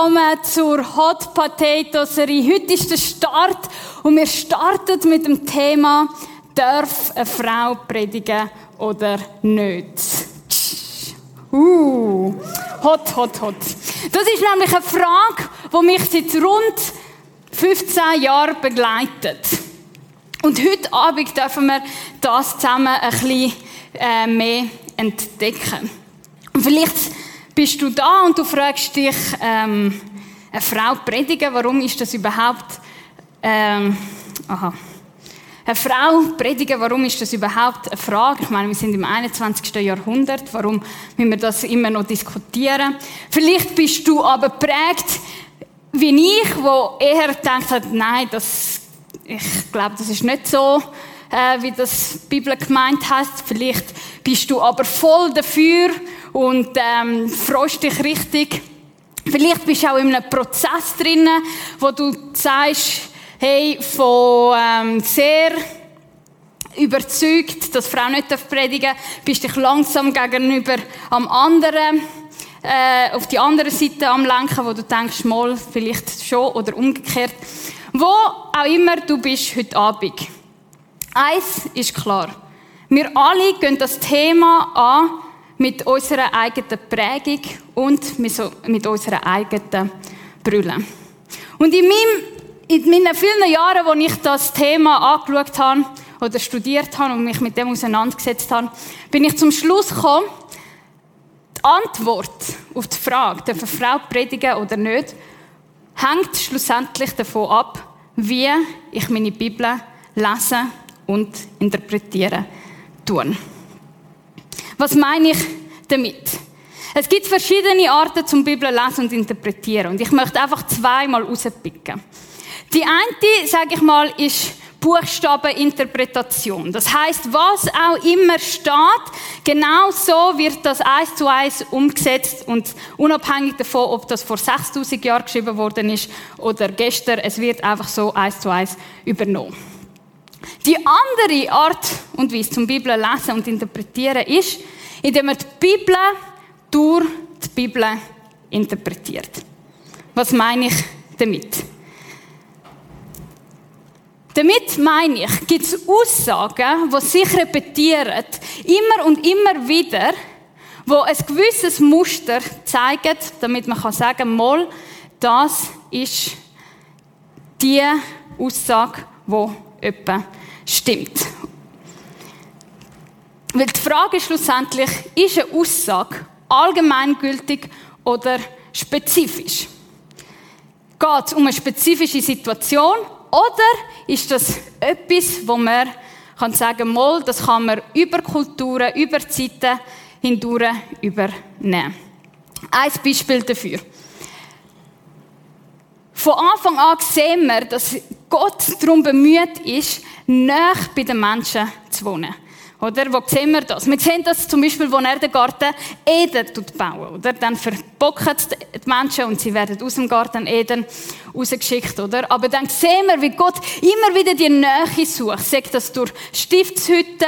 willkommen zur Hot Potato Serie. Heute ist der Start und wir starten mit dem Thema Darf eine Frau predigen oder nicht? Uh, hot, hot, hot. Das ist nämlich eine Frage, die mich seit rund 15 Jahren begleitet. Und heute Abend dürfen wir das zusammen ein bisschen äh, mehr entdecken. Und vielleicht bist du da und du fragst dich, ähm, eine Frau predigen, warum ist das überhaupt, ähm, aha. Eine Frau predigen, warum ist das überhaupt eine Frage? Ich meine, wir sind im 21. Jahrhundert, warum müssen wir das immer noch diskutieren? Vielleicht bist du aber prägt, wie ich, wo eher gedacht hat, nein, das, ich glaube, das ist nicht so, äh, wie das die Bibel gemeint heißt. Vielleicht bist du aber voll dafür und ähm, freust dich richtig. Vielleicht bist du auch in einem Prozess drin, wo du sagst, hey, von ähm, sehr überzeugt, dass Frau nicht predigen darf, bist dich langsam gegenüber am anderen, äh, auf die andere Seite am Lenken, wo du denkst, mal, vielleicht schon oder umgekehrt. Wo auch immer du bist heute Abend. Eins ist klar. Wir alle gehen das Thema an mit unserer eigenen Prägung und mit unserer eigenen Brille. Und in, meinem, in meinen vielen Jahren, wo ich das Thema angeschaut habe oder studiert habe und mich mit dem auseinandergesetzt habe, bin ich zum Schluss gekommen, die Antwort auf die Frage, darf eine Frau predigen oder nicht, hängt schlussendlich davon ab, wie ich meine Bibel lese und interpretieren tun. Was meine ich damit? Es gibt verschiedene Arten zum Bibel lesen und interpretieren und ich möchte einfach zweimal rauspicken. Die eine, sage ich mal, ist Buchstabeninterpretation. Das heißt, was auch immer steht, genau so wird das eins zu eins umgesetzt und unabhängig davon, ob das vor 6000 Jahren geschrieben worden ist oder gestern, es wird einfach so eins zu eins übernommen. Die andere Art und Weise zum Bibel lesen und interpretieren ist, indem man die Bibel durch die Bibel interpretiert. Was meine ich damit? Damit meine ich, gibt es Aussagen, die sich repetieren, immer und immer wieder, wo ein gewisses Muster zeigen, damit man kann sagen, mal, das ist die Aussage, die etwa stimmt. Weil die Frage ist schlussendlich, ist eine Aussage allgemeingültig oder spezifisch? Geht es um eine spezifische Situation oder ist das etwas, wo man kann sagen, mal, das kann man über Kulturen, über Zeiten hindurch übernehmen? Ein Beispiel dafür. Von Anfang an sehen wir, dass Gott darum bemüht ist, näher bei den Menschen zu wohnen. Oder? Wo sehen wir das? Wir sehen das zum Beispiel, wo er den Garten Eden bauen, oder? Dann verbocken die Menschen und sie werden aus dem Garten Eden rausgeschickt, oder? Aber dann sehen wir, wie Gott immer wieder die Nähe sucht. Sagt das durch Stiftshütten,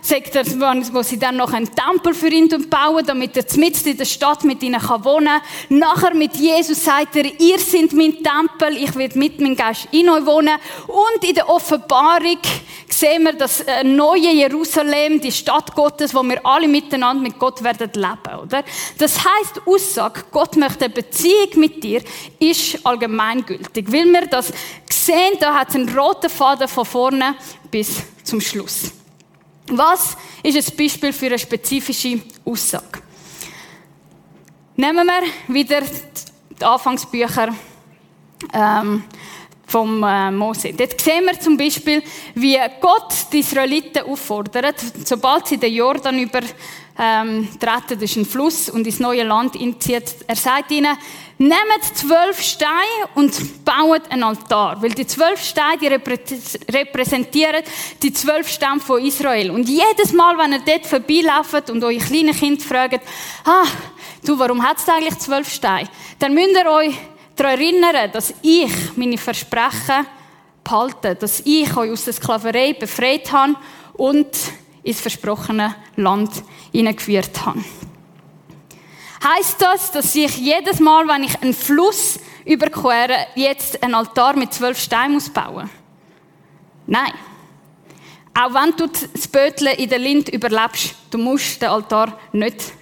sagt er, wo sie dann noch einen Tempel für ihn bauen, damit er mitten in der Stadt mit ihnen wohnen kann. Nachher mit Jesus sagt er, ihr seid mein Tempel, ich werde mit meinem Geist in euch wohnen. Und in der Offenbarung sehen wir das neue Jerusalem, die Stadt Gottes, wo wir alle miteinander mit Gott werden leben, oder? Das heißt, Aussage, Gott möchte eine Beziehung mit dir, ist allgemeingültig. Weil wir das sehen, da hat es einen roten Faden von vorne bis zum Schluss. Was ist ein Beispiel für eine spezifische Aussage? Nehmen wir wieder die Anfangsbücher ähm, vom äh, Mose. Dort sehen wir zum Beispiel, wie Gott die Israeliten auffordert, sobald sie den Jordan über ähm, treten, das ist ein Fluss, und ins neue Land inzieht. Er sagt ihnen, nehmt zwölf Steine und baut einen Altar. Weil die zwölf Steine, die repräsentieren die zwölf Stämme von Israel. Und jedes Mal, wenn ihr dort vorbeilauft und eure kleinen Kinder fragt, ah, du, warum hat es eigentlich zwölf Steine? Dann müsst ihr euch daran erinnern, dass ich meine Versprechen behalte, dass ich euch aus der Sklaverei befreit habe und ins versprochene Land hineingeführt habe. Heißt das, dass ich jedes Mal, wenn ich einen Fluss überquere, jetzt einen Altar mit zwölf Steinen muss bauen? Nein. Auch wenn du das Bötle in der Lind überlebst, du musst den Altar nicht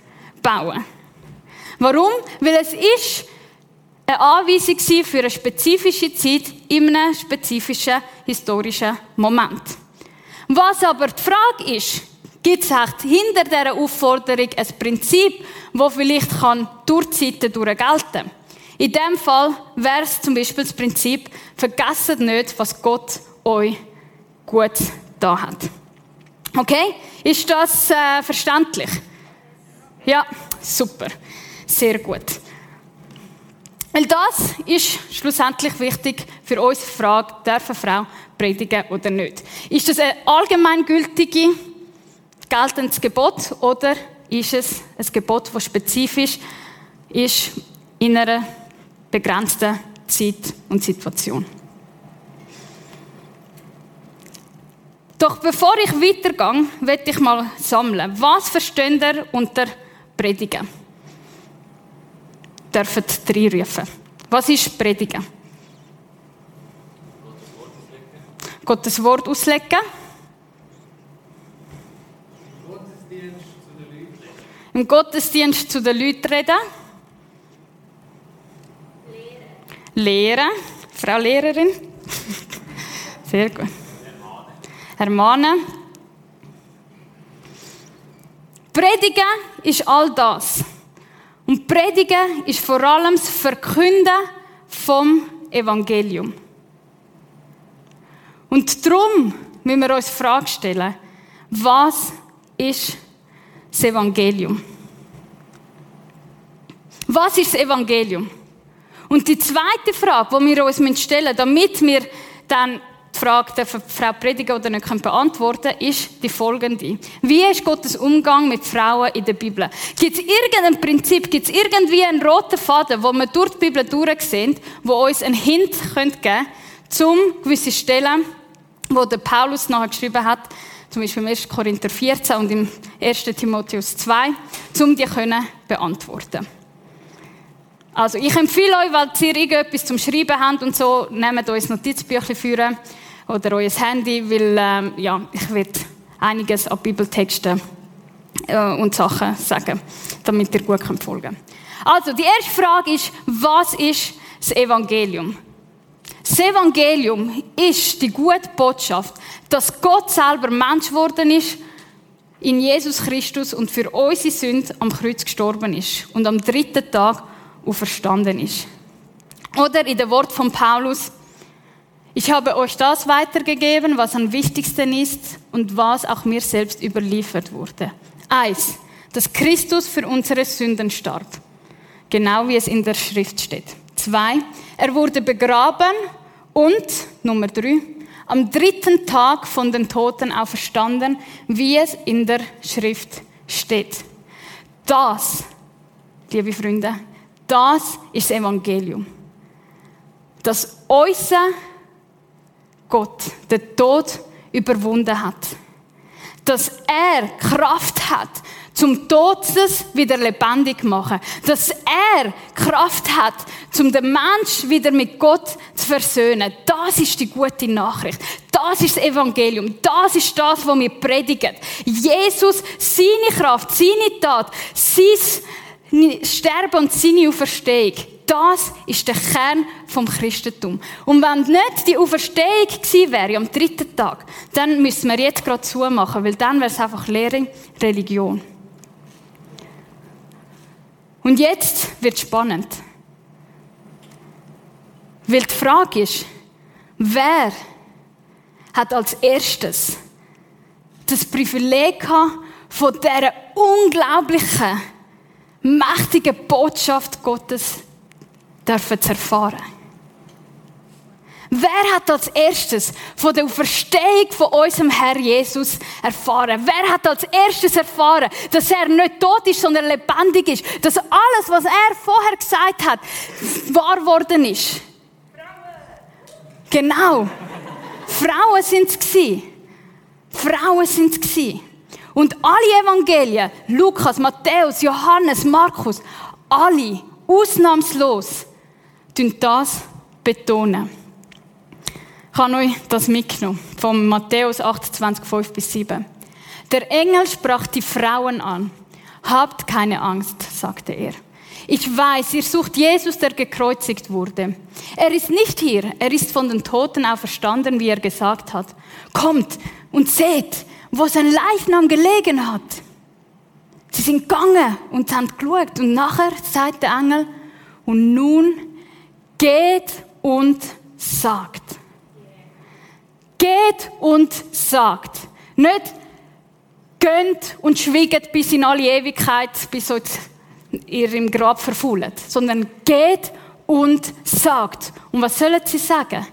bauen. Warum? Weil es ist eine Anweisung für eine spezifische Zeit in einem spezifischen historischen Moment. Was aber die Frage ist, gibt es hinter dieser Aufforderung ein Prinzip, das vielleicht kann durch Zeiten gelten In diesem Fall wäre es zum Beispiel das Prinzip, vergesst nicht, was Gott euch gut da hat. Okay? Ist das äh, verständlich? Ja, super. Sehr gut. Weil das ist schlussendlich wichtig für unsere Frage, darf eine Frau predigen oder nicht? Ist das ein allgemeingültiges, geltendes Gebot oder ist es ein Gebot, das spezifisch ist in einer begrenzten Zeit und Situation? Doch bevor ich weitergehe, werde ich mal sammeln. Was versteht ihr unter Predigen? Dürfen reinrufen. Was ist Predigen? Gottes Wort auslegen. Im Gottesdienst zu den Leuten reden. Lehren. Lehren. Frau Lehrerin. Sehr gut ermahnen. Predigen ist all das. Und Predigen ist vor allem das Verkünden vom Evangelium. Und darum müssen wir uns die Frage stellen, was ist das Evangelium? Was ist das Evangelium? Und die zweite Frage, die wir uns stellen müssen, damit wir dann die Frage dürfen Frau predigen oder nicht beantworten ist die folgende. Wie ist Gottes Umgang mit Frauen in der Bibel? Gibt es irgendein Prinzip, gibt es irgendwie einen roten Faden, wo wir durch die Bibel durchsehen, wo uns einen Hint geben könnte, zum gewisse Stellen, wo der Paulus nachher geschrieben hat, zum Beispiel im 1. Korinther 14 und im 1. Timotheus 2, um die können beantworten. Also, ich empfehle euch, weil ihr irgendetwas zum Schreiben habt und so, nehmt euch Notizbücher führen oder euer Handy, weil ähm, ja, ich werde einiges an Bibeltexten äh, und Sachen sagen, damit ihr gut könnt folgen Also, die erste Frage ist, was ist das Evangelium? Das Evangelium ist die gute Botschaft, dass Gott selber Mensch geworden ist, in Jesus Christus und für unsere Sünden am Kreuz gestorben ist und am dritten Tag auferstanden ist. Oder in dem Wort von Paulus, ich habe euch das weitergegeben, was am wichtigsten ist und was auch mir selbst überliefert wurde. Eins, dass Christus für unsere Sünden starb. Genau wie es in der Schrift steht. Zwei, er wurde begraben und, Nummer drei, am dritten Tag von den Toten auferstanden, wie es in der Schrift steht. Das, liebe Freunde, das ist das Evangelium. Dass unser Gott den Tod überwunden hat. Dass er Kraft hat, zum Todes wieder lebendig machen. Dass er Kraft hat, zum den Mensch wieder mit Gott zu versöhnen. Das ist die gute Nachricht. Das ist das Evangelium. Das ist das, was wir predigen. Jesus, seine Kraft, seine Tat, sein Sterben und seine Auferstehung das ist der Kern vom Christentum. Und wenn nicht die Auferstehung gewesen wäre am dritten Tag, dann müssen wir jetzt gerade zumachen, weil dann wäre es einfach leere Religion. Und jetzt wird spannend. Weil die Frage ist, wer hat als erstes das Privileg gehabt, von dieser unglaublichen, mächtigen Botschaft Gottes dürfen zu erfahren. Wer hat als erstes von der Auferstehung von unserem Herr Jesus erfahren? Wer hat als erstes erfahren, dass er nicht tot ist, sondern lebendig ist? Dass alles, was er vorher gesagt hat, wahr geworden ist? Frauen. Genau. Frauen sind es Frauen sind es Und alle Evangelien, Lukas, Matthäus, Johannes, Markus, alle, ausnahmslos, das betonen. Ich habe euch das mitgenommen, von Matthäus 28, 5 bis 7. Der Engel sprach die Frauen an. Habt keine Angst, sagte er. Ich weiß, ihr sucht Jesus, der gekreuzigt wurde. Er ist nicht hier, er ist von den Toten auferstanden, wie er gesagt hat. Kommt und seht, wo sein Leichnam gelegen hat. Sie sind gegangen und haben geschaut. Und nachher sagt der Engel, und nun geht und sagt. Geht und sagt. Nicht gönnt und schwiegt bis in alle Ewigkeit, bis ihr im Grab verfüllt, sondern geht und sagt. Und was sollen sie sagen?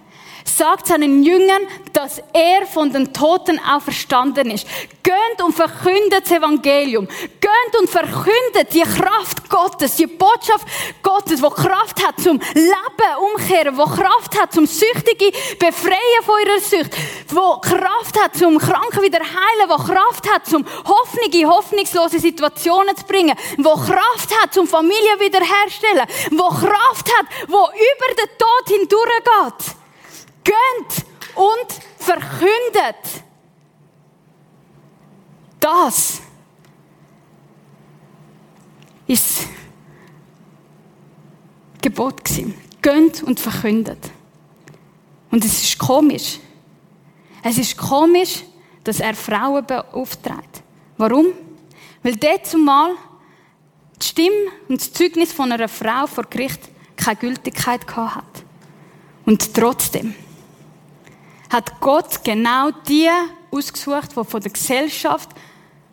Sagt seinen Jüngern, dass er von den Toten auferstanden ist. Gönnt und verkündet das Evangelium. Gönnt und verkündet die Kraft Gottes, die Botschaft Gottes, wo Kraft hat zum Leben umkehren, wo Kraft hat zum Süchtige befreien von ihrer Sucht, wo Kraft hat zum Kranken wieder heilen, wo Kraft hat zum Hoffnung in hoffnungslose Situationen zu bringen, wo Kraft hat zum Familie wiederherstellen, wo Kraft hat, wo über den Tod hindurchgeht. Gönnt und verkündet. Das ist Gebot gewesen. Gönnt und verkündet. Und es ist komisch. Es ist komisch, dass er Frauen beauftragt. Warum? Weil dort zumal die Stimme und das Zeugnis von einer Frau vor Gericht keine Gültigkeit gehabt hat. Und trotzdem hat Gott genau die ausgesucht, die von der Gesellschaft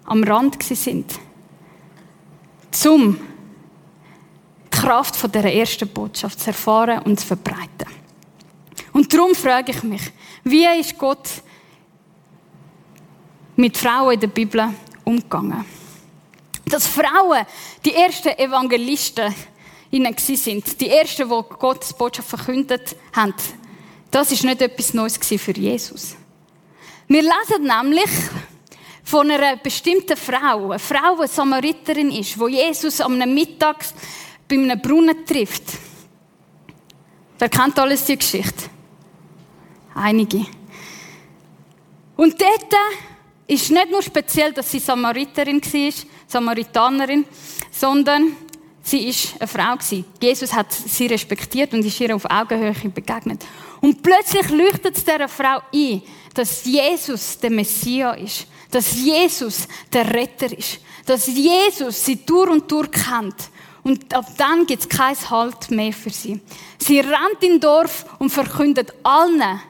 am Rand sind, um die Kraft von der ersten Botschaft zu erfahren und zu verbreiten. Und darum frage ich mich, wie ist Gott mit Frauen in der Bibel umgegangen? Dass Frauen die ersten Evangelisten sind, die ersten, die Gottes Botschaft verkündet haben, das ist nicht etwas Neues für Jesus. Wir lesen nämlich von einer bestimmten Frau, eine Frau, die Samariterin ist, wo Jesus am Mittag bei einem Brunnen trifft. Wer kennt alles die Geschichte? Einige. Und dort ist nicht nur speziell, dass sie Samariterin war, Samaritanerin, sondern sie ist eine Frau Jesus hat sie respektiert und ist ihr auf Augenhöhe begegnet. Und plötzlich leuchtet es dieser Frau ein, dass Jesus der Messias ist, dass Jesus der Retter ist, dass Jesus sie durch und durch kennt. Und ab dann gibt es kein Halt mehr für sie. Sie rennt in Dorf und verkündet allen,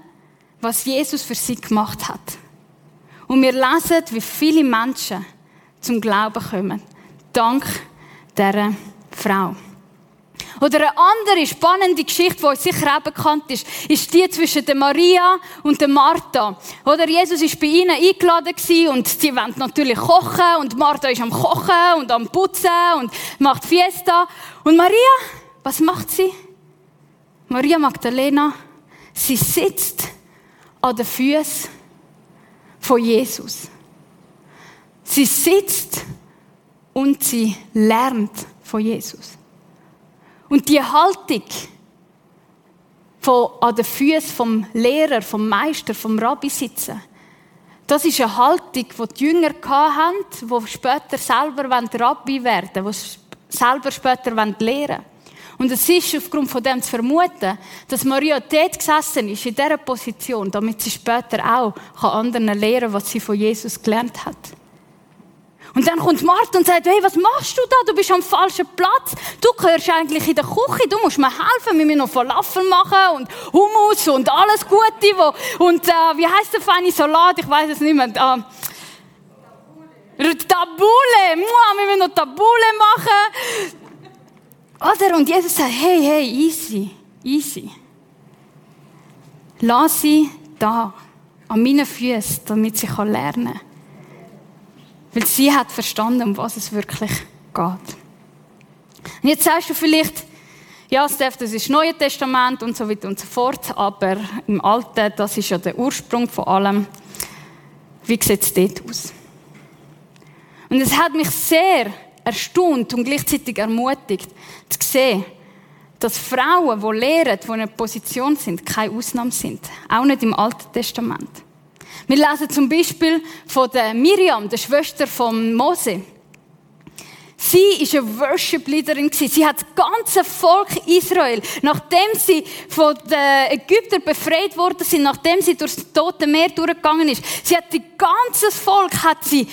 was Jesus für sie gemacht hat. Und wir lesen, wie viele Menschen zum Glauben kommen. Dank dieser Frau. Oder eine andere spannende Geschichte, die uns sicher auch bekannt ist, ist die zwischen der Maria und der Martha. Oder Jesus ist bei ihnen eingeladen und sie wollen natürlich kochen und Martha ist am Kochen und am Putzen und macht Fiesta. Und Maria, was macht sie? Maria Magdalena, sie sitzt an den Füßen von Jesus. Sie sitzt und sie lernt von Jesus. Und die Haltung von, an den Füßen vom Lehrer, vom Meister, vom Rabbi sitzen, das ist eine Haltung, die die Jünger hatten, die später selber Rabbi werden wollen, die selber später lehren wollen. Und es ist aufgrund von dem zu vermuten, dass Maria dort gesessen ist, in dieser Position, damit sie später auch anderen lehren kann, was sie von Jesus gelernt hat. Und dann kommt Martha und sagt, hey, was machst du da? Du bist am falschen Platz. Du gehörst eigentlich in der Küche. Du musst mir helfen. Wir müssen noch Falafel machen und Hummus und alles Gute. Wo, und äh, wie heißt der feine Salat? Ich weiß es nicht mehr. Äh, Tabule. Mua, wir müssen noch Tabule machen. Oder? Und Jesus sagt, hey, hey, easy, easy. Lass sie da, an meinen Füßen, damit sie lernen kann. Weil sie hat verstanden, um was es wirklich geht. Und jetzt sagst du vielleicht, ja, Steph, das ist das Neue Testament und so weiter und so fort, aber im Alten, das ist ja der Ursprung von allem. Wie sieht es dort aus? Und es hat mich sehr erstaunt und gleichzeitig ermutigt, zu sehen, dass Frauen, die lehren, die in einer Position sind, keine Ausnahme sind. Auch nicht im Alten Testament. Wir lesen zum Beispiel von der Miriam, der Schwester von Mose. Sie ist eine Worship-Leaderin. Sie hat das ganze Volk Israel, nachdem sie von den Ägyptern befreit worden sind, nachdem sie durchs Tote Meer durchgegangen ist, sie hat das ganze Volk hat sie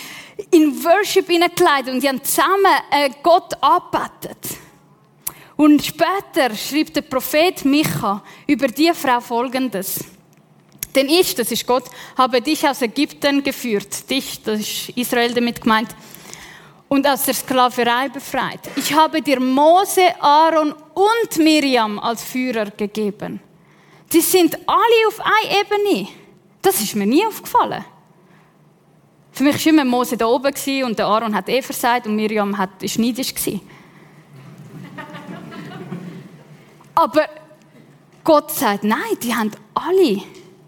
in Worship hineingeleitet und sie haben zusammen äh, Gott angebetet. Und später schreibt der Prophet Micha über die Frau Folgendes. Denn ich, das ist Gott, habe dich aus Ägypten geführt. Dich, das ist Israel damit gemeint. Und aus der Sklaverei befreit. Ich habe dir Mose, Aaron und Miriam als Führer gegeben. Die sind alle auf einer Ebene. Das ist mir nie aufgefallen. Für mich war immer Mose da oben und der Aaron hat eh versagt und Miriam hat, ist neidisch. Aber Gott sagt, nein, die haben alle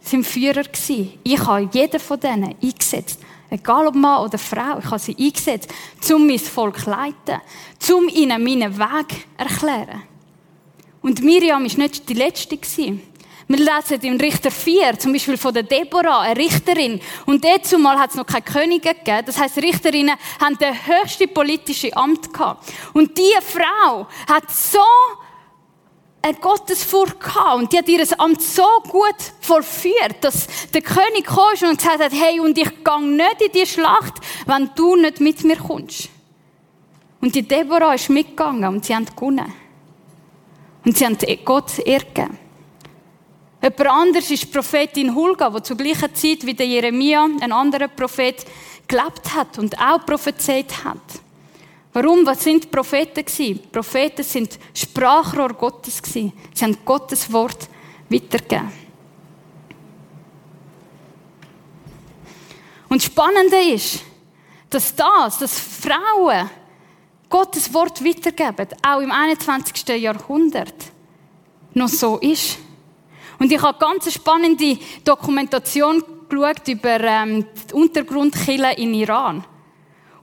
sind Führer gewesen. Ich habe jeden von denen eingesetzt. Egal ob Mann oder Frau, ich habe sie eingesetzt, um mein Volk zu leiten, um ihnen meinen Weg zu erklären. Und Miriam war nicht die Letzte. Wir lesen im Richter 4, zum Beispiel von der Deborah, eine Richterin. Und dazu mal hat es noch keine Könige gegeben. Das heißt, Richterinnen haben das höchste politische Amt gehabt. Und diese Frau hat so eine Gottesfurcht gehabt und die hat ihr Amt so gut vollführt, dass der König kam und gesagt hat, hey, und ich gehe nicht in die Schlacht, wenn du nicht mit mir kommst. Und die Deborah ist mitgegangen und sie haben gewonnen. Und sie haben Gott ergeben. Jemand anders ist die Prophetin Hulga, die zur gleichen Zeit wie der Jeremia, ein anderer Prophet, gelebt hat und auch prophezeit hat. Warum? Was sind Propheten gewesen? Propheten sind Sprachrohr Gottes gewesen. Sie haben Gottes Wort weitergegeben. Und das Spannende ist, dass das, dass Frauen Gottes Wort weitergeben, auch im 21. Jahrhundert, noch so ist. Und ich habe ganz spannende Dokumentation geschaut über ähm, die Untergrundkille in Iran.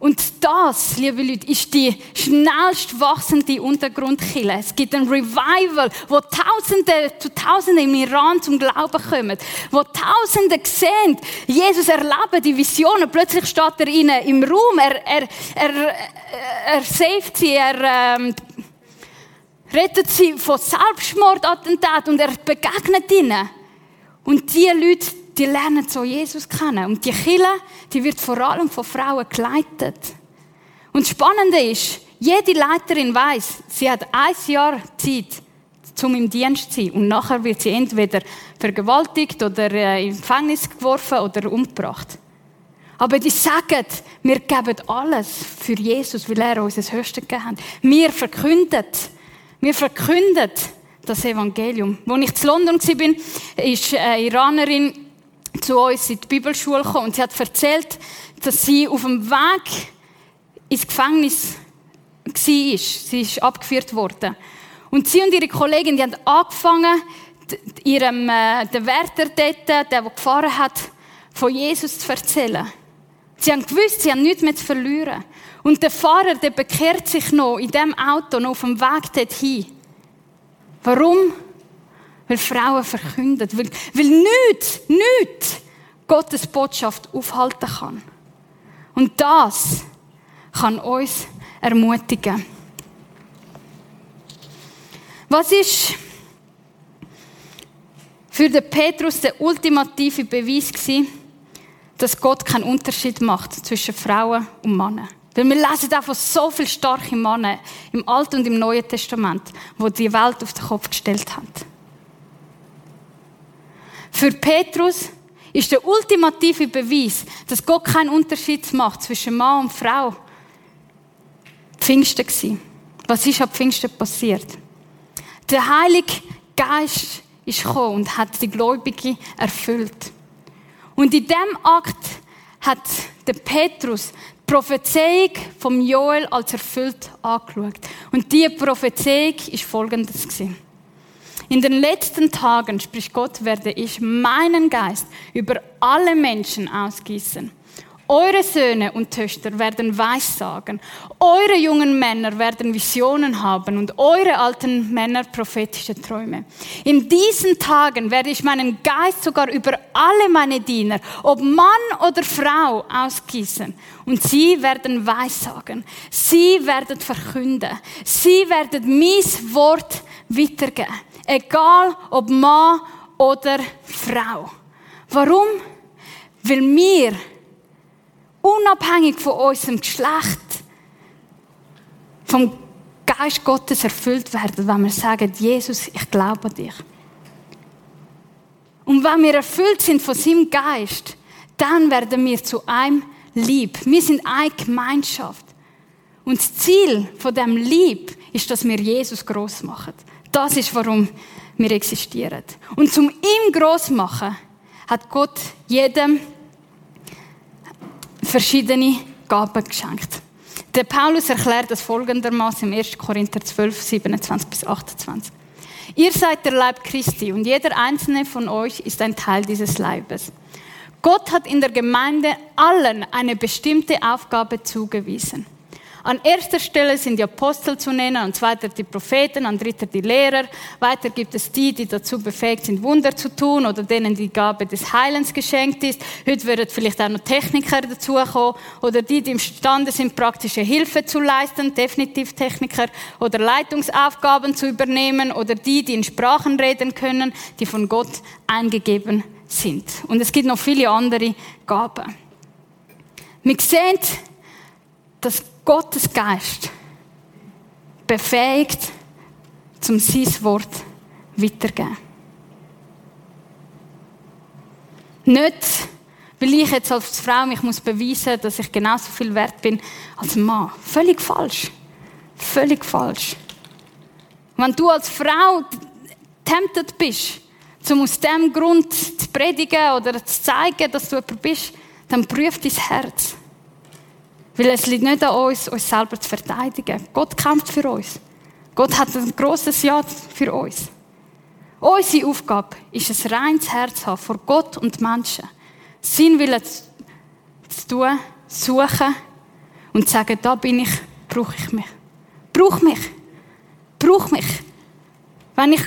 Und das, liebe Leute, ist die schnellst wachsende Untergrundkille. Es gibt ein Revival, wo Tausende zu Tausenden im Iran zum Glauben kommen, wo Tausende sehen, Jesus erleben die Visionen. Plötzlich steht er ihnen im Raum, er, er, er, er saved sie, er ähm, rettet sie von Selbstmordattentat und er begegnet ihnen. Und die Leute, die lernen so Jesus kennen. Und die Kille, die wird vor allem von Frauen geleitet. Und das Spannende ist, jede Leiterin weiß, sie hat ein Jahr Zeit, um im Dienst zu sein. Und nachher wird sie entweder vergewaltigt oder äh, ins Gefängnis geworfen oder umgebracht. Aber die sagen, wir geben alles für Jesus, weil er uns das Höchste gegeben hat. Wir verkünden, wir verkünden das Evangelium. Als ich zu London war, ist eine Iranerin zu uns in die Bibelschule gekommen und sie hat erzählt, dass sie auf dem Weg ins Gefängnis war. Sie ist abgeführt worden. Und sie und ihre Kollegin, die haben angefangen, ihrem, äh, der Wärter dort, der, der gefahren hat, von Jesus zu erzählen. Sie haben gewusst, sie haben nichts mehr zu verlieren. Und der Fahrer, der bekehrt sich noch in dem Auto, noch auf dem Weg dorthin. Warum? Weil Frauen verkünden. Weil, weil nichts, nichts Gottes Botschaft aufhalten kann. Und das kann uns ermutigen. Was ist für den Petrus der ultimative Beweis gewesen, dass Gott keinen Unterschied macht zwischen Frauen und Männern? Weil wir lesen davon so viele starke Männer im Alten und im Neuen Testament, wo die Welt auf den Kopf gestellt haben. Für Petrus ist der ultimative Beweis, dass Gott keinen Unterschied macht zwischen Mann und Frau. Pfingsten gewesen. Was ist ab Pfingsten passiert? Der Heilige Geist ist gekommen und hat die Gläubigen erfüllt. Und in dem Akt hat der Petrus die Prophezeiung vom Joel als erfüllt angeschaut. Und diese Prophezeiung ist folgendes gewesen. In den letzten Tagen, spricht Gott, werde ich meinen Geist über alle Menschen ausgießen. Eure Söhne und Töchter werden Weissagen. Eure jungen Männer werden Visionen haben und eure alten Männer prophetische Träume. In diesen Tagen werde ich meinen Geist sogar über alle meine Diener, ob Mann oder Frau, ausgießen. Und sie werden Weissagen. Sie werden verkünden. Sie werden mein Wort weitergeben. Egal ob Mann oder Frau. Warum? Weil wir unabhängig von unserem Geschlecht, vom Geist Gottes erfüllt werden, wenn wir sagen, Jesus, ich glaube an dich. Und wenn wir erfüllt sind von seinem Geist, dann werden wir zu einem Lieb. Wir sind eine Gemeinschaft. Und das Ziel von dem Lieb ist, dass wir Jesus groß machen. Das ist, warum wir existieren. Und zum ihm groß machen, hat Gott jedem verschiedene Gaben geschenkt. Der Paulus erklärt das folgendermaßen im 1. Korinther 12, 27 bis 28. Ihr seid der Leib Christi und jeder einzelne von euch ist ein Teil dieses Leibes. Gott hat in der Gemeinde allen eine bestimmte Aufgabe zugewiesen. An erster Stelle sind die Apostel zu nennen, an zweiter die Propheten, an dritter die Lehrer. Weiter gibt es die, die dazu befähigt sind, Wunder zu tun oder denen die Gabe des Heilens geschenkt ist. Heute würden vielleicht auch noch Techniker dazukommen oder die, die imstande sind, praktische Hilfe zu leisten, definitiv Techniker oder Leitungsaufgaben zu übernehmen oder die, die in Sprachen reden können, die von Gott eingegeben sind. Und es gibt noch viele andere Gaben. Wir sehen, dass Gottes Geist befähigt, zum sein Wort weiterzugeben. Nicht, weil ich jetzt als Frau mich muss beweisen dass ich genauso viel wert bin als Mann. Völlig falsch. Völlig falsch. Wenn du als Frau tempted bist, um aus dem Grund zu predigen oder zu zeigen, dass du jemand bist, dann prüf dein Herz. Weil es liegt nicht an uns, uns selber zu verteidigen. Gott kämpft für uns. Gott hat ein grosses Ja für uns. Unsere Aufgabe ist ein reines Herz zu haben vor Gott und Menschen. Sein Willen zu tun, suchen und zu sagen, da bin ich, brauche ich mich. Brauch mich. Brauch mich. Wenn ich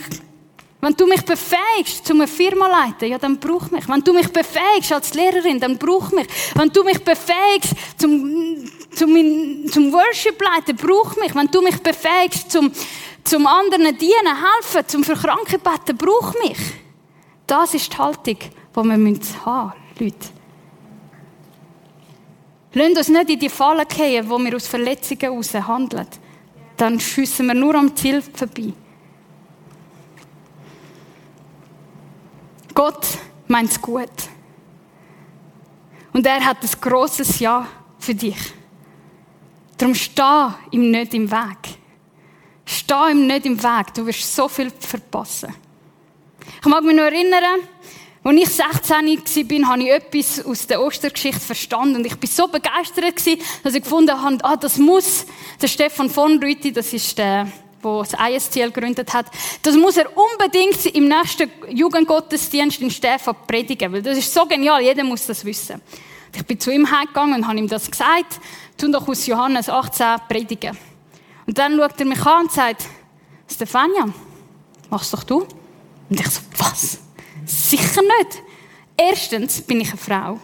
wenn du mich befähigst, zum eine Firma zu leiten, ja, dann brauch mich. Wenn du mich befähigst als Lehrerin, dann brauch mich. Wenn du mich befähigst zum, zum, zum Worship leiten, brauch mich. Wenn du mich befähigst zum, zum anderen dienen, helfen, zum für Kranke beten, brauch mich. Das ist die Haltung, die wir haben müssen, Leute. Lasst uns nicht in die Falle gehen, wo wir aus Verletzungen heraus handeln. Dann schiessen wir nur am Ziel vorbei. Gott meint es gut. Und er hat ein grosses Ja für dich. Darum steh ihm nicht im Weg. Steh ihm nicht im Weg. Du wirst so viel verpassen. Ich mag mich noch erinnern, als ich 16 war, habe ich etwas aus der Ostergeschichte verstanden. Und ich war so begeistert, dass ich gefunden habe, ah, das muss der Stefan von Rüthi, das ist der wo das ISTL gegründet hat, das muss er unbedingt im nächsten Jugendgottesdienst in Stefan predigen, weil das ist so genial, jeder muss das wissen. Ich bin zu ihm heimgegangen und habe ihm das gesagt, tu doch aus Johannes 18 predigen. Und dann schaut er mich an und sagt, Stefania, machst doch du? Und ich so, was? Sicher nicht. Erstens bin ich eine Frau.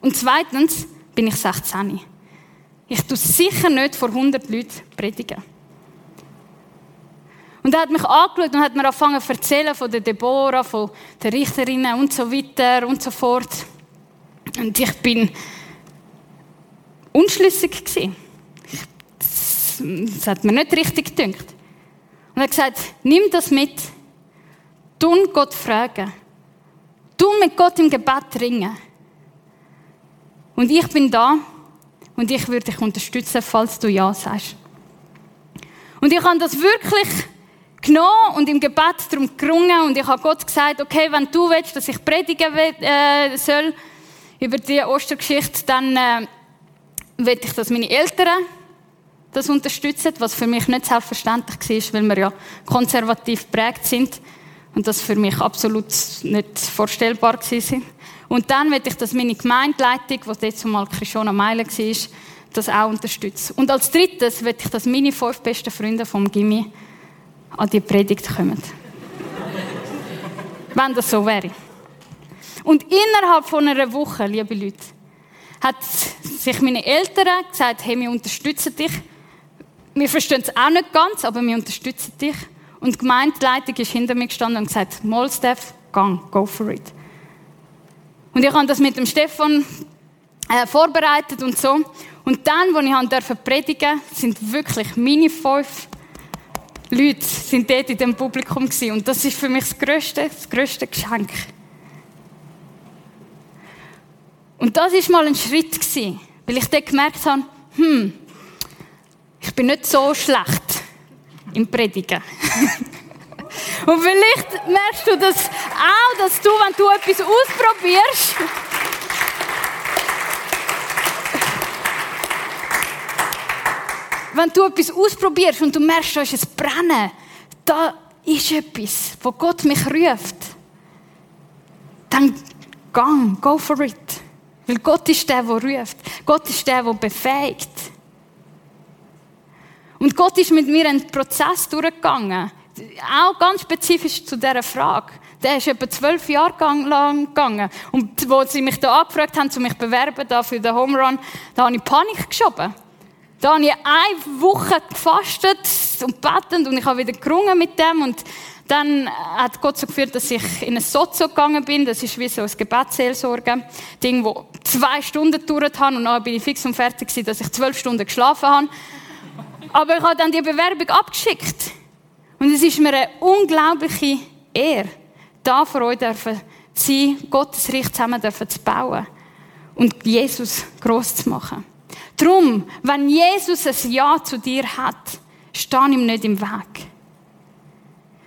Und zweitens bin ich 16. Ich tue sicher nicht vor 100 Leuten predigen. Und er hat mich angeschaut und hat mir angefangen zu erzählen von der Deborah, von den Richterinnen und so weiter und so fort. Und ich bin unschlüssig gewesen. Das hat mir nicht richtig gedacht. Und er hat gesagt, nimm das mit. Tun Gott fragen. Tu mit Gott im Gebet ringen. Und ich bin da und ich würde dich unterstützen, falls du Ja sagst. Und ich habe das wirklich genommen und im Gebet darum gerungen und ich habe Gott gesagt, okay, wenn du willst, dass ich predigen will, äh, soll über die Ostergeschichte, dann äh, will ich, dass meine Eltern das unterstützen, was für mich nicht selbstverständlich war, weil wir ja konservativ prägt sind und das für mich absolut nicht vorstellbar war. Und dann will ich, dass meine Gemeindeleitung, die jetzt mal Krishona Meile war, das auch unterstützt. Und als drittes will ich, dass meine fünf besten Freunde vom Gimmi an die Predigt kommen. Wenn das so wäre. Und innerhalb von einer Woche, liebe Leute, hat sich meine Eltern gesagt, hey, wir unterstützen dich. Wir verstehen es auch nicht ganz, aber wir unterstützen dich. Und die Gemeindeleitung ist hinter mir gestanden und gesagt, mal Steph, gang, go for it. Und ich habe das mit dem Stefan äh, vorbereitet und so. Und dann, als ich han durfte predigen, sind wirklich meine fünf Leute sind dort in dem Publikum gewesen. Und das ist für mich das größte, das größte Geschenk. Und das ist mal ein Schritt gewesen, weil ich dort gemerkt habe, hm, ich bin nicht so schlecht im Predigen. Und vielleicht merkst du das auch, dass du, wenn du etwas ausprobierst, wenn du etwas ausprobierst und du merkst, da ist ein Brennen, da ist etwas, wo Gott mich ruft, dann gang, go for it. Weil Gott ist der, der ruft. Gott ist der, der befähigt. Und Gott ist mit mir einen Prozess durchgegangen. Auch ganz spezifisch zu dieser Frage. Der ist etwa zwölf Jahre lang gegangen. Und wo sie mich da angefragt haben, zu mich bewerben, da für den Home Run, da habe ich Panik geschoben. Da habe ich eine Woche gefastet und betend und ich habe wieder gerungen mit dem und dann hat Gott so geführt, dass ich in ein Sozo gegangen bin. Das ist wie so ein Gebetsseelsorge-Ding, wo zwei Stunden gedauert hat und dann bin ich fix und fertig gewesen, dass ich zwölf Stunden geschlafen habe. Aber ich habe dann die Bewerbung abgeschickt. Und es ist mir eine unglaubliche Ehre, da vor euch dürfen sein, Gottes Reich zusammen dürfen zu bauen und Jesus groß zu machen. Drum, wenn Jesus ein Ja zu dir hat, steh ihm nicht im Weg.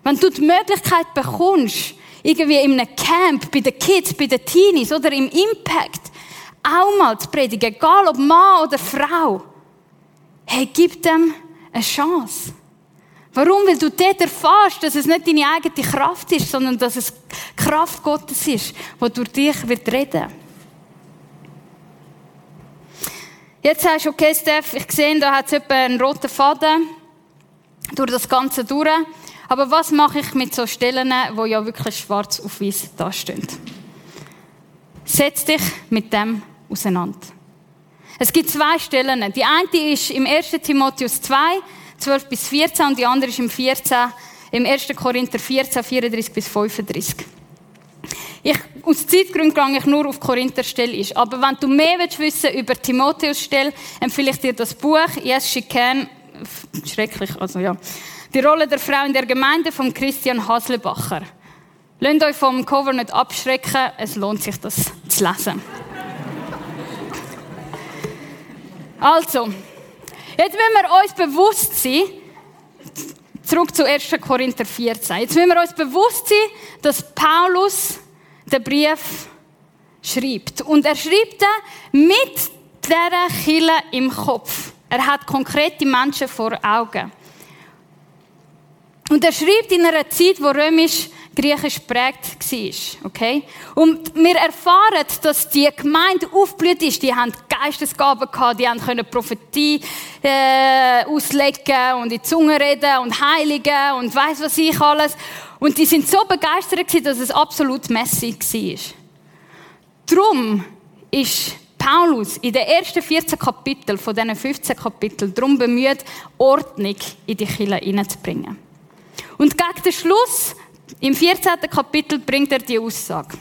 Wenn du die Möglichkeit bekommst, irgendwie in einem Camp, bei den Kids, bei den Teenies oder im Impact, auch mal zu predigen, egal ob Mann oder Frau, hey, gib dem eine Chance. Warum? Weil du dort erfährst, dass es nicht deine eigene Kraft ist, sondern dass es Kraft Gottes ist, die durch dich wird reden. Jetzt sagst du, okay, Steph, ich sehe, da hat es einen roten Faden durch das Ganze durch. Aber was mache ich mit so Stellen, wo ja wirklich schwarz auf weiß dastehen? Setz dich mit dem auseinander. Es gibt zwei Stellen. Die eine ist im 1. Timotheus 2, 12 bis 14 und die andere ist im 14, im 1. Korinther 14, 34 bis 35. Ich, aus Zeitgründen gehe ich nur auf Korinther Stelle Aber wenn du mehr willst wissen über Timotheus Stelle, empfehle ich dir das Buch Yes She Can. Schrecklich, also ja. Die Rolle der Frau in der Gemeinde von Christian Haslebacher. Lasst euch vom Cover nicht abschrecken, es lohnt sich, das zu lesen. Also, jetzt müssen wir uns bewusst sein, zurück zu 1. Korinther 14. Jetzt müssen wir uns bewusst sein, dass Paulus den Brief schreibt. Und er schreibt den mit dieser Kille im Kopf. Er hat konkrete Menschen vor Augen. Und er schreibt in einer Zeit, wo römisch griechisch prägt war. Okay? Und wir erfahren, dass die Gemeinde aufgeblüht ist. Die haben Geistesgaben gehabt, die haben Prophetie äh, auslegen und in die Zunge reden und heiligen und weiß was ich alles. Und die sind so begeistert gewesen, dass es absolut messy war. Drum ist Paulus in den ersten 14 Kapiteln von diesen 15 Kapiteln darum bemüht, Ordnung in die Kirche hineinzubringen. Und gegen den Schluss, im 14. Kapitel, bringt er die Aussage.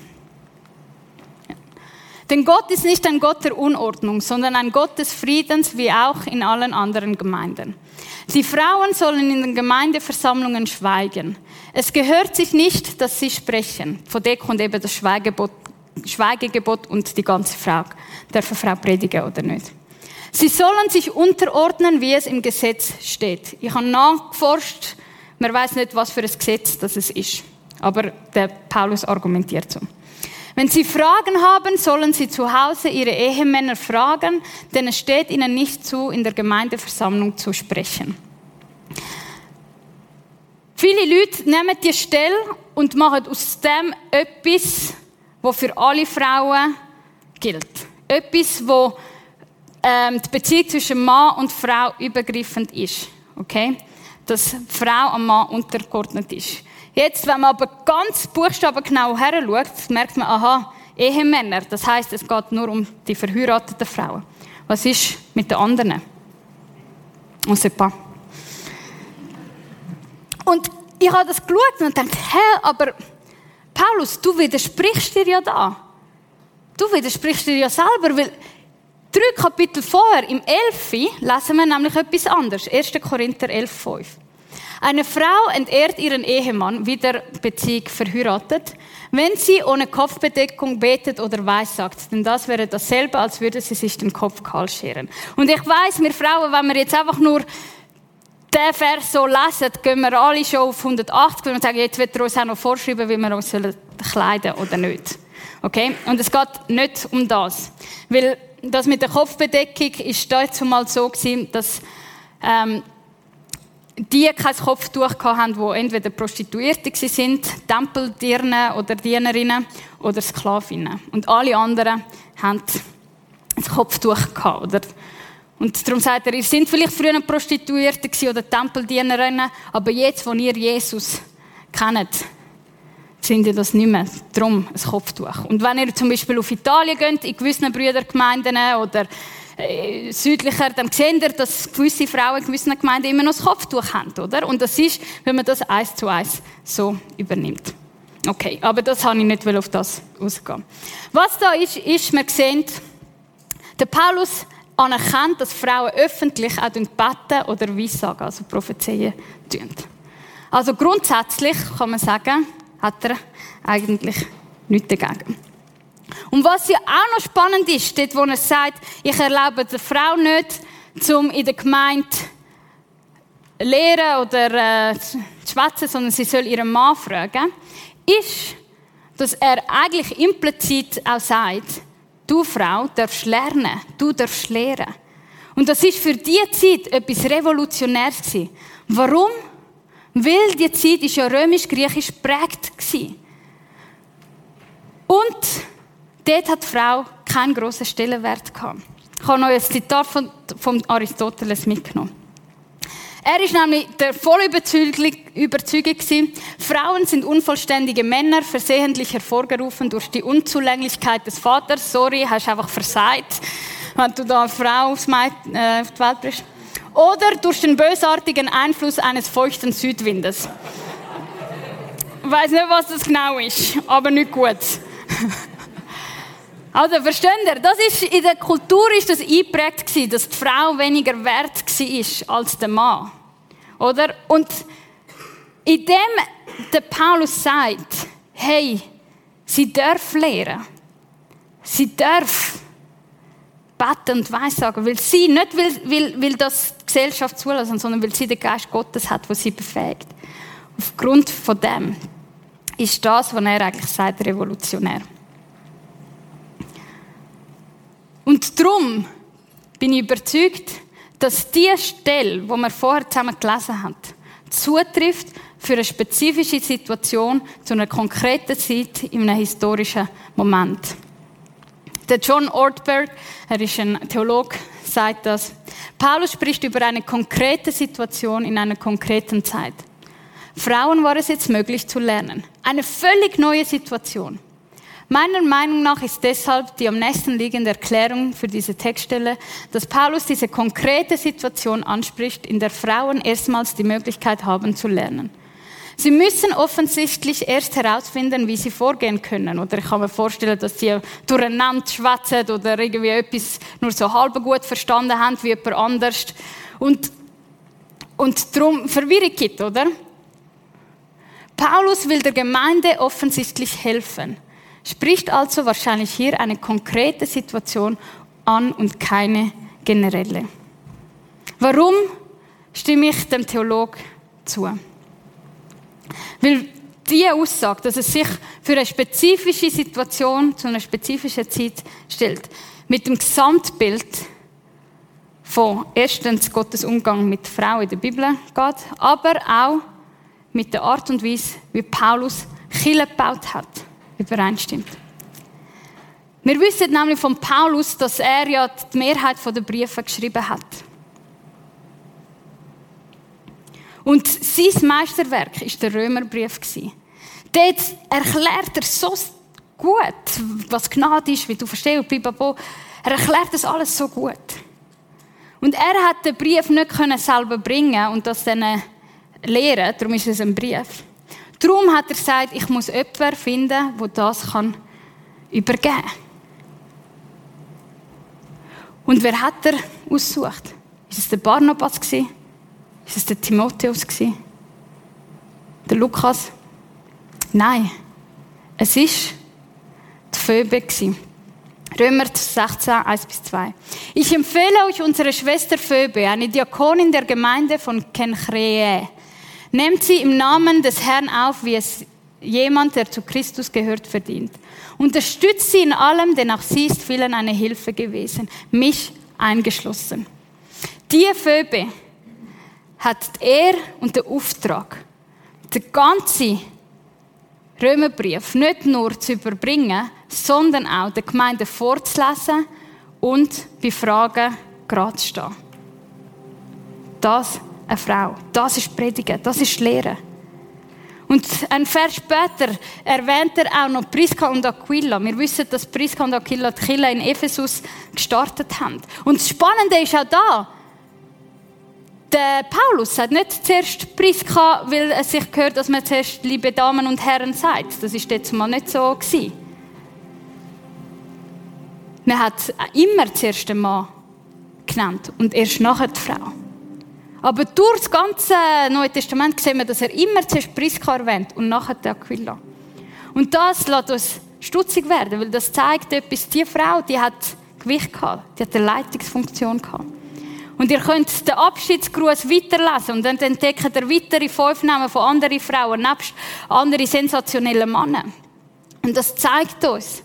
Denn Gott ist nicht ein Gott der Unordnung, sondern ein Gott des Friedens, wie auch in allen anderen Gemeinden. Die Frauen sollen in den Gemeindeversammlungen schweigen. Es gehört sich nicht, dass sie sprechen. Von der kommt eben das Schweigegebot, Schweigegebot und die ganze Frage, darf eine Frau predigen oder nicht. Sie sollen sich unterordnen, wie es im Gesetz steht. Ich habe nachgeforscht, man weiß nicht, was für ein Gesetz das ist. Aber der Paulus argumentiert so. Wenn Sie Fragen haben, sollen Sie zu Hause Ihre Ehemänner fragen, denn es steht Ihnen nicht zu, in der Gemeindeversammlung zu sprechen. Viele Leute nehmen die Stelle und machen aus dem etwas, wo für alle Frauen gilt. Etwas, wo ähm, die Beziehung zwischen Mann und Frau übergreifend ist. Okay? Dass die Frau am Mann untergeordnet ist. Jetzt, wenn man aber ganz buchstabengenau her schaut, merkt man, aha, Ehemänner, das heißt, es geht nur um die verheirateten Frauen. Was ist mit den anderen? On sait. Und ich habe das geschaut und dachte, hä, aber Paulus, du widersprichst dir ja da. Du widersprichst dir ja selber, weil drei Kapitel vorher, im 11. lesen wir nämlich etwas anderes. 1. Korinther 11, 5. Eine Frau entehrt ihren Ehemann, wieder Beziehung verheiratet, wenn sie ohne Kopfbedeckung betet oder weissagt. Denn das wäre dasselbe, als würde sie sich den Kopf kahl scheren. Und ich weiß, wir Frauen, wenn wir jetzt einfach nur den Vers so lesen, gehen wir alle schon auf 180 und sagen, jetzt wird er uns auch noch vorschreiben, wie wir uns kleiden oder nicht. Okay? Und es geht nicht um das. Weil das mit der Kopfbedeckung ist da jetzt mal so gewesen, dass ähm, die kein Kopftuch hatten, die entweder Prostituierte sind, Tempeldiener oder Dienerinnen oder Sklavinnen. Und alle anderen haben ein Kopftuch gehabt, oder? Und darum sagt er, ihr seid vielleicht früher Prostituierte oder Tempeldienerinnen, aber jetzt, wo ihr Jesus kennt, sind ihr das nicht mehr. Darum ein Kopftuch. Und wenn ihr zum Beispiel auf Italien geht, in gewissen Brüdergemeinden oder äh, südlicher, dann seht ihr, dass gewisse Frauen in gewissen Gemeinden immer noch das Kopftuch haben, oder? Und das ist, wenn man das eins zu eins so übernimmt. Okay, aber das habe ich nicht auf das ausgehen. Was da ist, ist, man sieht, der Paulus anerkennt, dass Frauen öffentlich auch beten oder Weissagen, also prophezeien, tun. Also grundsätzlich kann man sagen, hat er eigentlich nichts dagegen. Und was ja auch noch spannend ist, dort wo er sagt, ich erlaube der Frau nicht, zum in der Gemeinde lehren oder äh, zu schwätzen, sondern sie soll ihren Mann fragen, ist, dass er eigentlich implizit auch sagt, du Frau darfst lernen, du darfst lehren. Und das ist für diese Zeit etwas Revolutionäres. Warum? Weil die Zeit ist ja römisch-griechisch geprägt war. Und dort hat die Frau keinen grossen Stellenwert gehabt. Ich habe noch ein Zitat von, von Aristoteles mitgenommen. Er ist nämlich der voll Überzeugung Frauen sind unvollständige Männer, versehentlich hervorgerufen durch die Unzulänglichkeit des Vaters. Sorry, hast einfach versagt, wenn du da eine Frau aufs Mai, äh, auf die Welt bist. Oder durch den bösartigen Einfluss eines feuchten Südwindes. Ich weiß nicht, was das genau ist, aber nicht gut. Also, versteht ihr? Das ist, in der Kultur ist das eingeprägt gewesen, dass die Frau weniger wert war als der Mann. Oder? Und indem der Paulus sagt, hey, sie darf lehren. Sie darf beten und weissagen, weil sie nicht will, will, will das die Gesellschaft zulassen, sondern weil sie den Geist Gottes hat, der sie befähigt. Aufgrund von dem ist das, was er eigentlich sagt, revolutionär. Und darum bin ich überzeugt, dass die Stelle, wo wir vorher zusammen gelesen haben, zutrifft für eine spezifische Situation zu einer konkreten Zeit in einem historischen Moment. Der John Ortberg, er ist ein Theologe, sagt das. Paulus spricht über eine konkrete Situation in einer konkreten Zeit. Frauen war es jetzt möglich zu lernen. Eine völlig neue Situation. Meiner Meinung nach ist deshalb die am nächsten liegende Erklärung für diese Textstelle, dass Paulus diese konkrete Situation anspricht, in der Frauen erstmals die Möglichkeit haben zu lernen. Sie müssen offensichtlich erst herausfinden, wie sie vorgehen können. Oder ich kann mir vorstellen, dass sie durcheinander schwätzen oder irgendwie etwas nur so halb gut verstanden haben wie jemand anders. Und, und darum Verwirrung gibt, oder? Paulus will der Gemeinde offensichtlich helfen spricht also wahrscheinlich hier eine konkrete Situation an und keine generelle. Warum stimme ich dem Theolog zu? Weil die Aussage, dass es sich für eine spezifische Situation zu einer spezifischen Zeit stellt, mit dem Gesamtbild von erstens Gottes Umgang mit Frauen in der Bibel geht, aber auch mit der Art und Weise, wie Paulus Kirche gebaut hat übereinstimmt. Wir wissen nämlich von Paulus, dass er ja die Mehrheit der Briefe geschrieben hat. Und sein Meisterwerk war der Römerbrief. Dort erklärt er so gut, was Gnade ist, wie du verstehst, Er erklärt das alles so gut. Und er hat den Brief nicht selber bringen und das dann lehren, darum ist es ein Brief. Darum hat er gesagt, ich muss jemanden finden, der das kann übergeben kann. Und wer hat er ausgesucht? Ist es der Barnabas gewesen? Ist es der Timotheus gewesen? Der Lukas? Nein. Es ist die Phoebe gewesen. Römer 16, 1 bis 2. Ich empfehle euch unsere Schwester Phoebe, eine Diakonin der Gemeinde von Kenchreae. Nehmt sie im Namen des Herrn auf, wie es jemand, der zu Christus gehört, verdient. Unterstützt sie in allem, denn auch sie ist vielen eine Hilfe gewesen, mich eingeschlossen. Die Phoebe hat er und den Auftrag, den ganzen Römerbrief nicht nur zu überbringen, sondern auch der Gemeinde vorzulesen und bei Fragen gerade zu stehen. Das eine Frau. Das ist Predigen, das ist Lehren. Und ein Vers später erwähnt er auch noch Priska und Aquila. Wir wissen, dass Priska und Aquila die Kirche in Ephesus gestartet haben. Und das Spannende ist auch da, der Paulus sagt nicht zuerst Priska, weil es sich gehört, dass man zuerst liebe Damen und Herren sagt. Das ist jetzt mal nicht so gewesen. Man hat immer zuerst den Mann genannt und erst nachher die Frau. Aber durch das ganze Neue Testament sehen wir, dass er immer zuerst Priska erwähnt und nachher die Aquila. Und das lässt uns stutzig werden, weil das zeigt etwas, die Frau, die hat Gewicht gehabt, die hat eine Leitungsfunktion gehabt. Und ihr könnt den Abschiedsgruß weiterlesen und dann entdeckt ihr weitere fünf Namen von anderen Frauen, nebst anderen sensationellen Männern. Und das zeigt uns,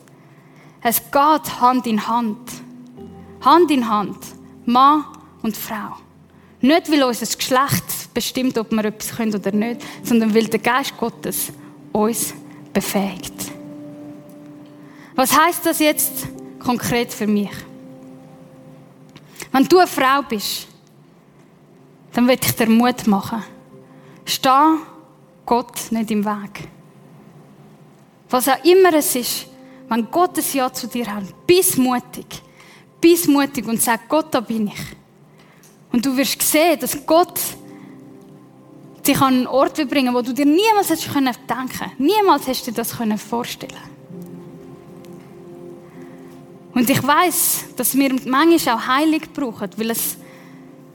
es geht Hand in Hand. Hand in Hand. Mann und Frau. Nicht, weil unser Geschlecht bestimmt, ob wir etwas können oder nicht, sondern weil der Geist Gottes uns befähigt. Was heißt das jetzt konkret für mich? Wenn du eine Frau bist, dann will ich dir Mut machen. Steh Gott nicht im Weg. Was auch immer es ist, wenn Gott ein Ja zu dir hat, bist mutig. Bist mutig und sag, Gott, da bin ich. Und du wirst sehen, dass Gott dich an einen Ort bringen wo du dir niemals hättest denken können. Niemals hast du dir das vorstellen Und ich weiß, dass wir manchmal auch Heilig brauchen, weil es,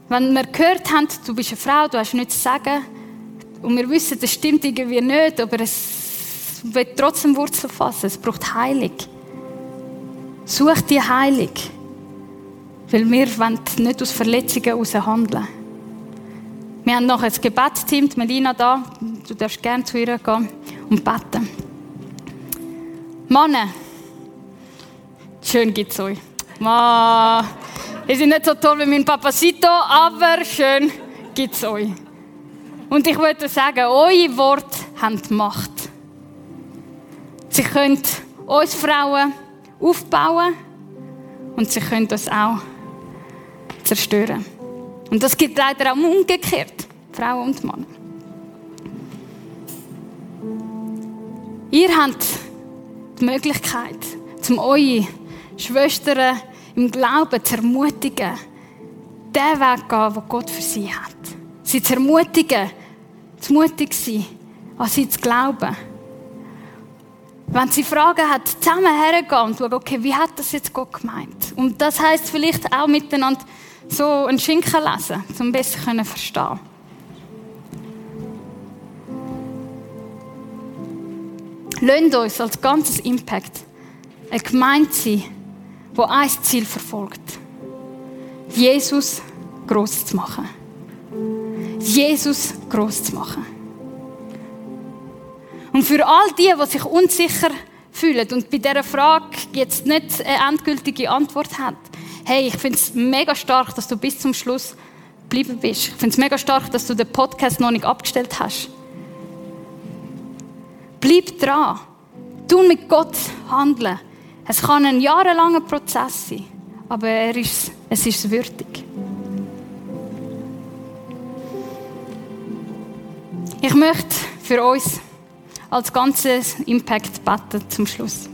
wenn wir gehört haben, du bist eine Frau, du hast nichts zu sagen, und wir wissen, das stimmt irgendwie nicht, aber es wird trotzdem Wurzel fassen. Es braucht Heilig. Such die Heilig. Weil wir wollen nicht aus Verletzungen heraus handeln. Wir haben noch ein Gebetsteam, Melina da. Du darfst gerne zu ihr gehen und beten. Männer, schön gibt es euch. Ma, ihr seid nicht so toll wie mein Papacito, aber schön gibt es euch. Und ich würde sagen, eure Worte haben Macht. Sie können uns Frauen aufbauen und sie können uns auch zerstören. Und das gibt leider auch umgekehrt, Frauen und Männer. Ihr habt die Möglichkeit, um eure Schwestern im Glauben zu ermutigen, den Weg gehen, den Gott für sie hat. Sie zu ermutigen, zu mutig sein, an sie zu glauben. Wenn sie Fragen hat, zusammen hergehen und schauen, okay, wie hat das jetzt Gott gemeint? Und das heißt vielleicht auch miteinander so einen Schinken lesen, um besser zu verstehen. Lasst uns als ganzes Impact eine Gemeinde sein, die ein Ziel verfolgt. Jesus groß zu machen. Jesus groß zu machen. Und für all die, die sich unsicher fühlen und bei dieser Frage jetzt nicht eine endgültige Antwort haben, hey, ich finde es mega stark, dass du bis zum Schluss geblieben bist. Ich finde es mega stark, dass du den Podcast noch nicht abgestellt hast. Bleib dran. Tu mit Gott handeln. Es kann ein jahrelanger Prozess sein, aber er ist, es ist würdig. Ich möchte für uns als ganzes Impact beten zum Schluss.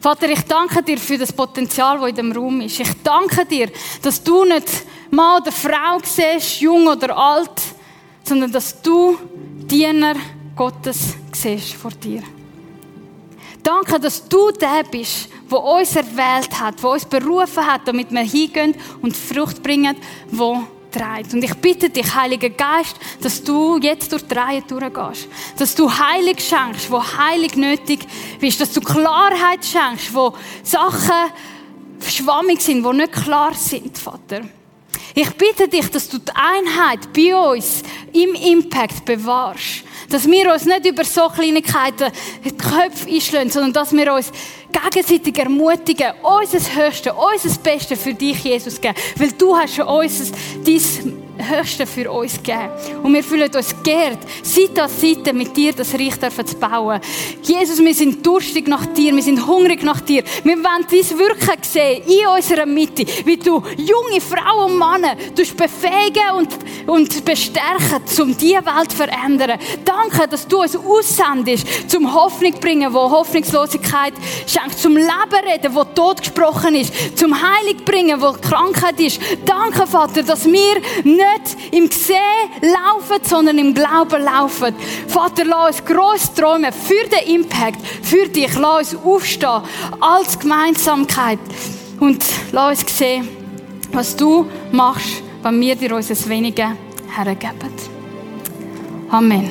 Vater, ich danke dir für das Potenzial, das in dem Raum ist. Ich danke dir, dass du nicht Mann oder Frau siehst, jung oder alt, sondern dass du Diener Gottes siehst vor dir. Danke, dass du der bist, der uns erwählt hat, der uns berufen hat, damit wir hingehen und Frucht bringen, wo trägt. Und ich bitte dich, Heiliger Geist, dass du jetzt durch die Reihe durchgehst. Dass du Heilig schenkst, wo Heilig nötig ist. Dass du Klarheit schenkst, wo Sachen schwammig sind, wo nicht klar sind, Vater. Ich bitte dich, dass du die Einheit bei uns im Impact bewahrst. Dass wir uns nicht über so Kleinigkeiten die Köpfe einschlagen, sondern dass wir uns gegenseitig ermutigen, unser Höchstes, unser Bestes für dich, Jesus, geben. Weil du hast uns dein Höchste für uns gegeben. Und wir fühlen uns geehrt, Seite an Seite mit dir das Reich zu bauen. Jesus, wir sind durstig nach dir, wir sind hungrig nach dir. Wir wollen dein Wirken sehen in unserer Mitte, wie du junge Frauen und Männer befähigen und, und bestärken, um diese Welt zu verändern. Danke, dass du uns aussendest, zum Hoffnung bringen, wo Hoffnungslosigkeit schenkt, zum Leben reden, wo Tod gesprochen ist, zum Heilig bringen, wo Krankheit ist. Danke, Vater, dass wir nicht im Gesehen laufen, sondern im Glauben laufen. Vater, lass uns gross träumen für den Impact, für dich. Lass uns aufstehen als Gemeinsamkeit und lass uns sehen, was du machst, wenn wir dir unser Wenige hergeben. Amen.